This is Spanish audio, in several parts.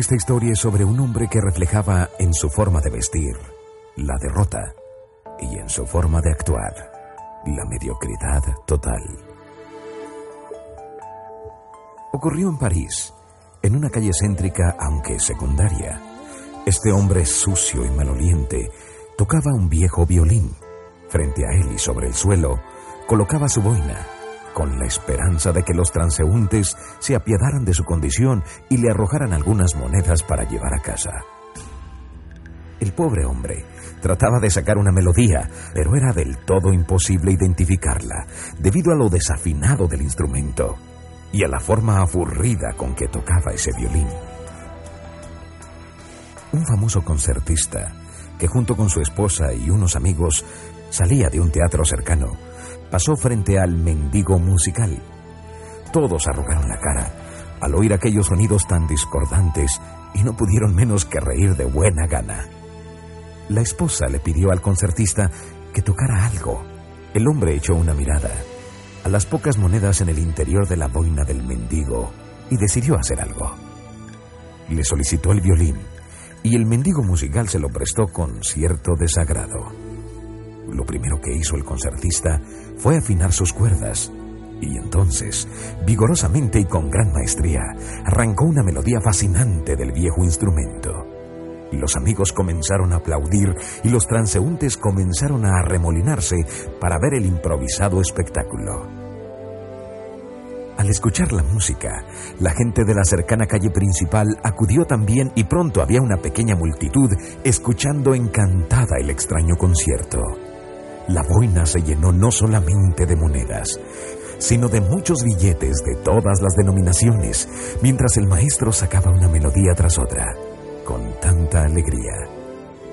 Esta historia es sobre un hombre que reflejaba en su forma de vestir la derrota y en su forma de actuar la mediocridad total. Ocurrió en París, en una calle céntrica aunque secundaria. Este hombre sucio y maloliente tocaba un viejo violín. Frente a él y sobre el suelo colocaba su boina con la esperanza de que los transeúntes se apiadaran de su condición y le arrojaran algunas monedas para llevar a casa. El pobre hombre trataba de sacar una melodía, pero era del todo imposible identificarla, debido a lo desafinado del instrumento y a la forma aburrida con que tocaba ese violín. Un famoso concertista, que junto con su esposa y unos amigos salía de un teatro cercano, pasó frente al mendigo musical. Todos arrugaron la cara al oír aquellos sonidos tan discordantes y no pudieron menos que reír de buena gana. La esposa le pidió al concertista que tocara algo. El hombre echó una mirada a las pocas monedas en el interior de la boina del mendigo y decidió hacer algo. Le solicitó el violín y el mendigo musical se lo prestó con cierto desagrado. Lo primero que hizo el concertista fue afinar sus cuerdas. Y entonces, vigorosamente y con gran maestría, arrancó una melodía fascinante del viejo instrumento. Los amigos comenzaron a aplaudir y los transeúntes comenzaron a arremolinarse para ver el improvisado espectáculo. Al escuchar la música, la gente de la cercana calle principal acudió también y pronto había una pequeña multitud escuchando encantada el extraño concierto. La boina se llenó no solamente de monedas, sino de muchos billetes de todas las denominaciones, mientras el maestro sacaba una melodía tras otra, con tanta alegría.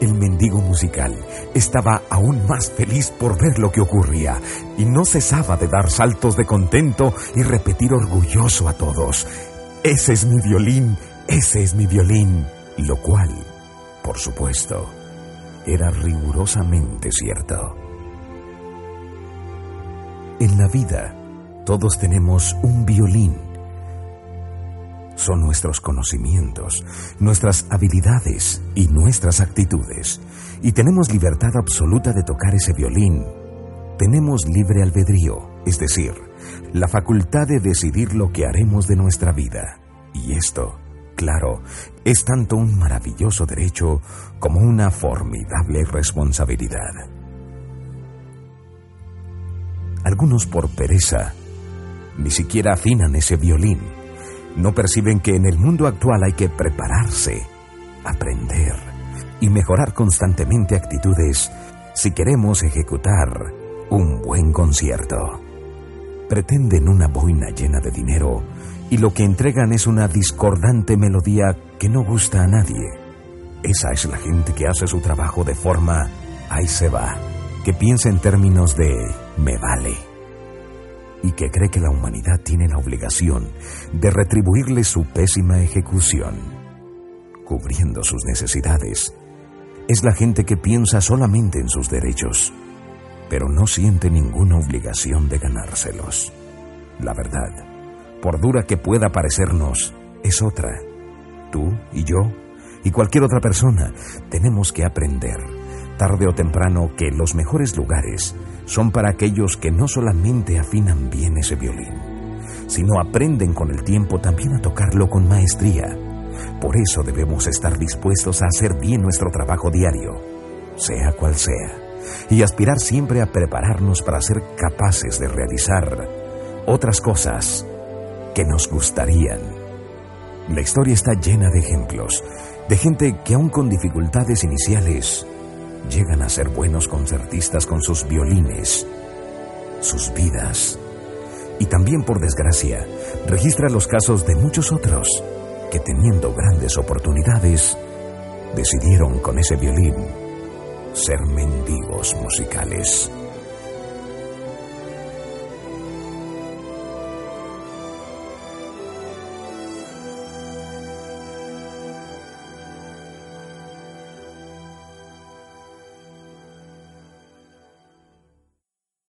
El mendigo musical estaba aún más feliz por ver lo que ocurría y no cesaba de dar saltos de contento y repetir orgulloso a todos, ese es mi violín, ese es mi violín, lo cual, por supuesto, era rigurosamente cierto. En la vida, todos tenemos un violín. Son nuestros conocimientos, nuestras habilidades y nuestras actitudes. Y tenemos libertad absoluta de tocar ese violín. Tenemos libre albedrío, es decir, la facultad de decidir lo que haremos de nuestra vida. Y esto, claro, es tanto un maravilloso derecho como una formidable responsabilidad. Algunos por pereza ni siquiera afinan ese violín. No perciben que en el mundo actual hay que prepararse, aprender y mejorar constantemente actitudes si queremos ejecutar un buen concierto. Pretenden una boina llena de dinero y lo que entregan es una discordante melodía que no gusta a nadie. Esa es la gente que hace su trabajo de forma ahí se va, que piensa en términos de me vale y que cree que la humanidad tiene la obligación de retribuirle su pésima ejecución, cubriendo sus necesidades. Es la gente que piensa solamente en sus derechos, pero no siente ninguna obligación de ganárselos. La verdad, por dura que pueda parecernos, es otra. Tú y yo y cualquier otra persona tenemos que aprender, tarde o temprano, que los mejores lugares son para aquellos que no solamente afinan bien ese violín, sino aprenden con el tiempo también a tocarlo con maestría. Por eso debemos estar dispuestos a hacer bien nuestro trabajo diario, sea cual sea, y aspirar siempre a prepararnos para ser capaces de realizar otras cosas que nos gustarían. La historia está llena de ejemplos, de gente que aún con dificultades iniciales llegan a ser buenos concertistas con sus violines, sus vidas. Y también, por desgracia, registra los casos de muchos otros que teniendo grandes oportunidades, decidieron con ese violín ser mendigos musicales.